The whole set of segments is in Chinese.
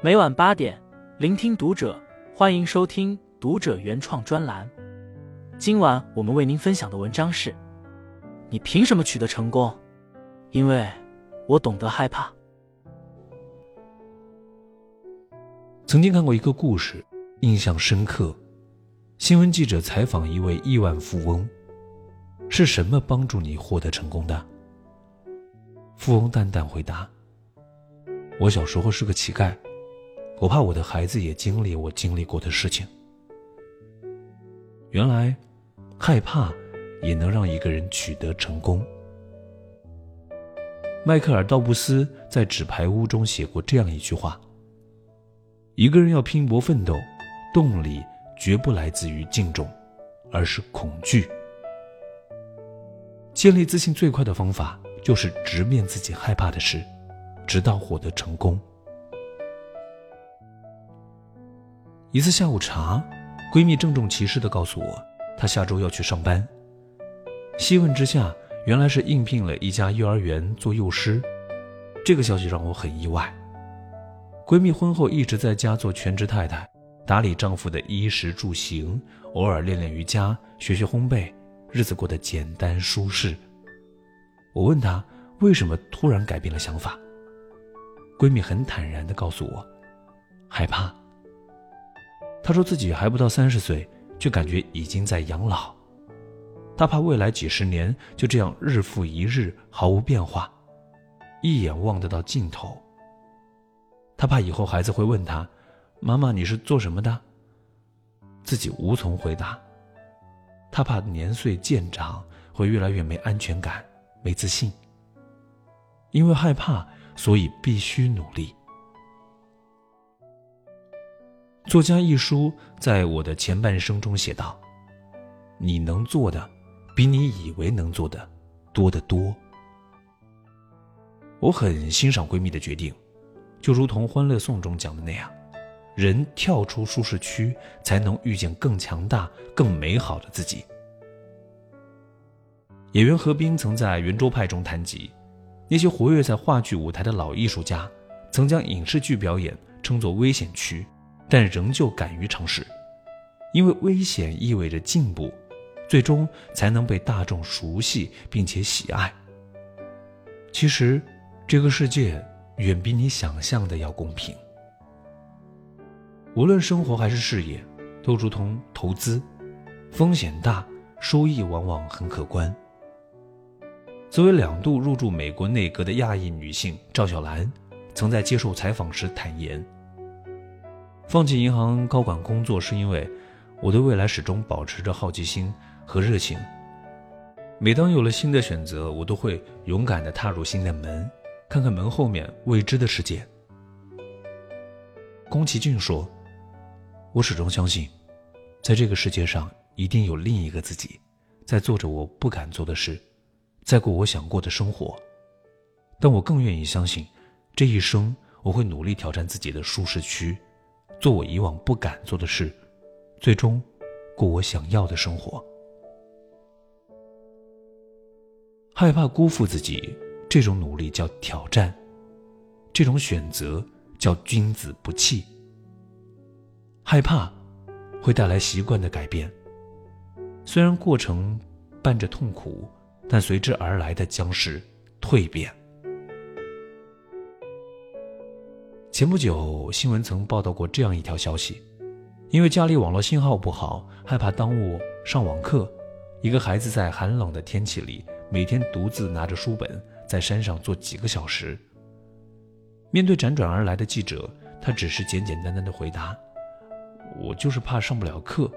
每晚八点，聆听读者，欢迎收听读者原创专栏。今晚我们为您分享的文章是：你凭什么取得成功？因为我懂得害怕。曾经看过一个故事，印象深刻。新闻记者采访一位亿万富翁：“是什么帮助你获得成功的？”富翁淡淡回答：“我小时候是个乞丐。”我怕我的孩子也经历我经历过的事情。原来，害怕也能让一个人取得成功。迈克尔·道布斯在《纸牌屋》中写过这样一句话：“一个人要拼搏奋斗，动力绝不来自于敬重，而是恐惧。建立自信最快的方法，就是直面自己害怕的事，直到获得成功。”一次下午茶，闺蜜郑重其事地告诉我，她下周要去上班。细问之下，原来是应聘了一家幼儿园做幼师。这个消息让我很意外。闺蜜婚后一直在家做全职太太，打理丈夫的衣食住行，偶尔练练瑜伽，学学烘焙，日子过得简单舒适。我问她为什么突然改变了想法，闺蜜很坦然地告诉我，害怕。他说自己还不到三十岁，却感觉已经在养老。他怕未来几十年就这样日复一日毫无变化，一眼望得到尽头。他怕以后孩子会问他：“妈妈，你是做什么的？”自己无从回答。他怕年岁渐长会越来越没安全感、没自信。因为害怕，所以必须努力。作家一书在我的前半生中写道：“你能做的，比你以为能做的多得多。”我很欣赏闺蜜的决定，就如同《欢乐颂》中讲的那样，人跳出舒适区，才能遇见更强大、更美好的自己。演员何冰曾在圆桌派中谈及，那些活跃在话剧舞台的老艺术家，曾将影视剧表演称作危险区。但仍旧敢于尝试，因为危险意味着进步，最终才能被大众熟悉并且喜爱。其实，这个世界远比你想象的要公平。无论生活还是事业，都如同投资，风险大，收益往往很可观。作为两度入驻美国内阁的亚裔女性，赵小兰曾在接受采访时坦言。放弃银行高管工作，是因为我对未来始终保持着好奇心和热情。每当有了新的选择，我都会勇敢地踏入新的门，看看门后面未知的世界。宫崎骏说：“我始终相信，在这个世界上一定有另一个自己，在做着我不敢做的事，在过我想过的生活。但我更愿意相信，这一生我会努力挑战自己的舒适区。”做我以往不敢做的事，最终过我想要的生活。害怕辜负自己，这种努力叫挑战；这种选择叫君子不弃。害怕会带来习惯的改变，虽然过程伴着痛苦，但随之而来的将是蜕变。前不久，新闻曾报道过这样一条消息：因为家里网络信号不好，害怕耽误上网课，一个孩子在寒冷的天气里每天独自拿着书本在山上坐几个小时。面对辗转而来的记者，他只是简简单单的回答：“我就是怕上不了课。”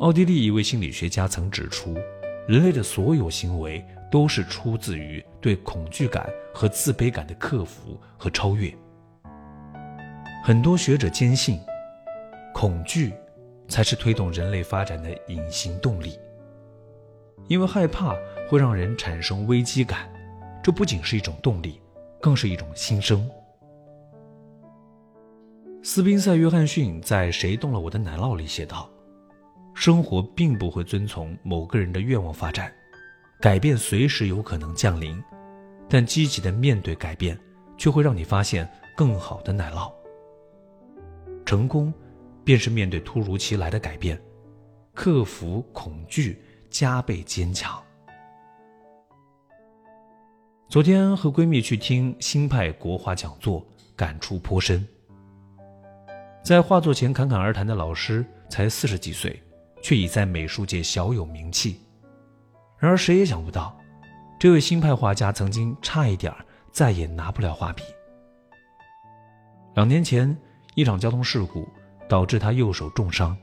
奥地利一位心理学家曾指出，人类的所有行为。都是出自于对恐惧感和自卑感的克服和超越。很多学者坚信，恐惧才是推动人类发展的隐形动力。因为害怕会让人产生危机感，这不仅是一种动力，更是一种心声。斯宾塞·约翰逊在《谁动了我的奶酪》里写道：“生活并不会遵从某个人的愿望发展。”改变随时有可能降临，但积极的面对改变，却会让你发现更好的奶酪。成功，便是面对突如其来的改变，克服恐惧，加倍坚强。昨天和闺蜜去听新派国画讲座，感触颇深。在画作前侃侃而谈的老师才四十几岁，却已在美术界小有名气。然而谁也想不到，这位新派画家曾经差一点再也拿不了画笔。两年前，一场交通事故导致他右手重伤，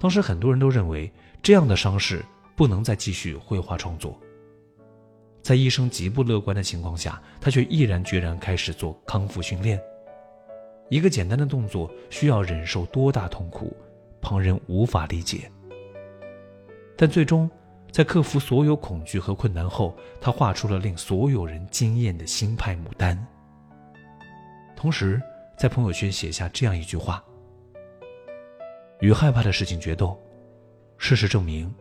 当时很多人都认为这样的伤势不能再继续绘画创作。在医生极不乐观的情况下，他却毅然决然开始做康复训练。一个简单的动作需要忍受多大痛苦，旁人无法理解。但最终，在克服所有恐惧和困难后，他画出了令所有人惊艳的新派牡丹。同时，在朋友圈写下这样一句话：“与害怕的事情决斗，事实证明，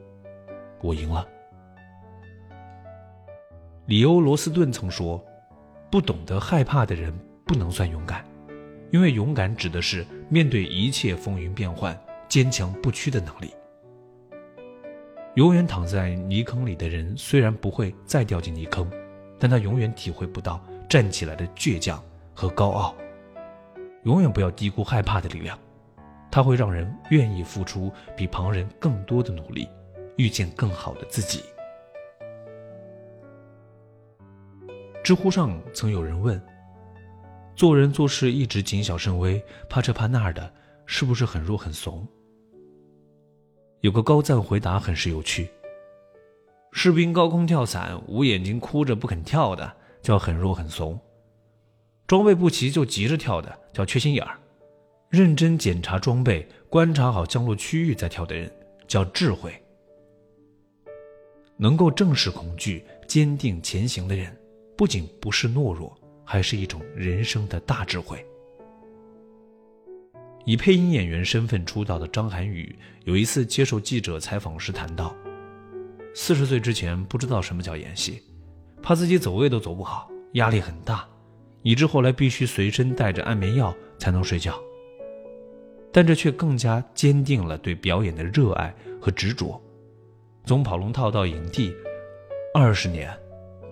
我赢了。”里欧·罗斯顿曾说：“不懂得害怕的人不能算勇敢，因为勇敢指的是面对一切风云变幻、坚强不屈的能力。永远躺在泥坑里的人虽然不会再掉进泥坑，但他永远体会不到站起来的倔强和高傲。永远不要低估害怕的力量，它会让人愿意付出比旁人更多的努力，遇见更好的自己。”知乎上曾有人问：“做人做事一直谨小慎微，怕这怕那的，是不是很弱很怂？”有个高赞回答很是有趣：“士兵高空跳伞，捂眼睛哭着不肯跳的，叫很弱很怂；装备不齐就急着跳的，叫缺心眼儿；认真检查装备，观察好降落区域再跳的人，叫智慧。能够正视恐惧，坚定前行的人。”不仅不是懦弱，还是一种人生的大智慧。以配音演员身份出道的张涵予，有一次接受记者采访时谈到，四十岁之前不知道什么叫演戏，怕自己走位都走不好，压力很大，以致后来必须随身带着安眠药才能睡觉。但这却更加坚定了对表演的热爱和执着。从跑龙套到影帝，二十年。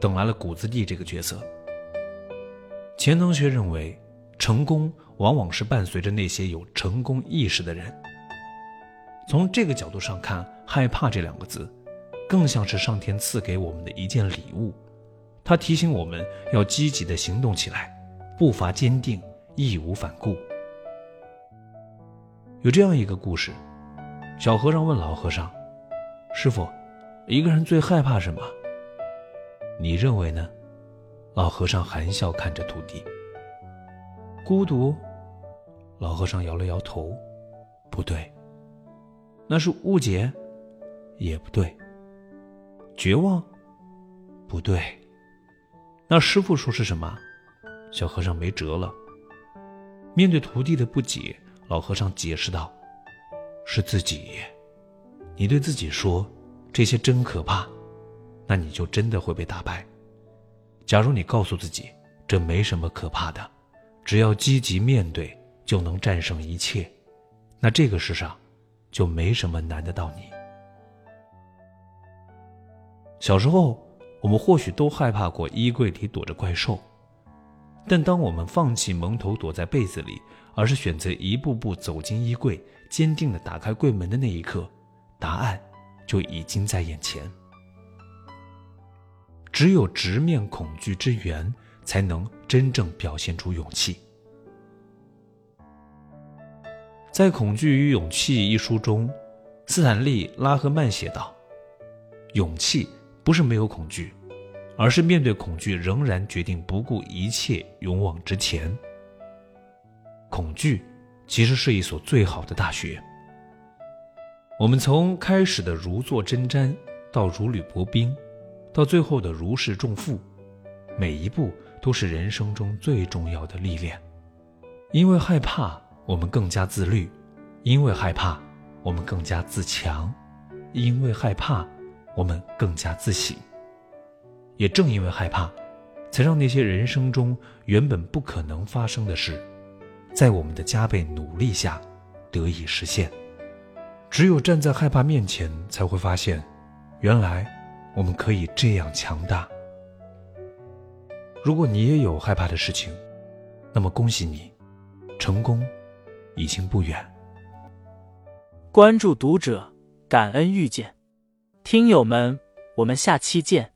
等来了谷子地这个角色。钱能学认为，成功往往是伴随着那些有成功意识的人。从这个角度上看，害怕这两个字，更像是上天赐给我们的一件礼物。它提醒我们要积极的行动起来，步伐坚定，义无反顾。有这样一个故事：小和尚问老和尚，师傅，一个人最害怕什么？你认为呢？老和尚含笑看着徒弟。孤独，老和尚摇了摇头，不对。那是误解，也不对。绝望，不对。那师傅说是什么？小和尚没辙了。面对徒弟的不解，老和尚解释道：“是自己。你对自己说，这些真可怕。”那你就真的会被打败。假如你告诉自己这没什么可怕的，只要积极面对就能战胜一切，那这个世上就没什么难得到你。小时候，我们或许都害怕过衣柜里躲着怪兽，但当我们放弃蒙头躲在被子里，而是选择一步步走进衣柜，坚定地打开柜门的那一刻，答案就已经在眼前。只有直面恐惧之源，才能真正表现出勇气。在《恐惧与勇气》一书中，斯坦利·拉赫曼写道：“勇气不是没有恐惧，而是面对恐惧仍然决定不顾一切勇往直前。恐惧其实是一所最好的大学。我们从开始的如坐针毡，到如履薄冰。”到最后的如释重负，每一步都是人生中最重要的历练。因为害怕，我们更加自律；因为害怕，我们更加自强；因为害怕，我们更加自省。也正因为害怕，才让那些人生中原本不可能发生的事，在我们的加倍努力下得以实现。只有站在害怕面前，才会发现，原来我们可以这样强大。如果你也有害怕的事情，那么恭喜你，成功已经不远。关注读者，感恩遇见，听友们，我们下期见。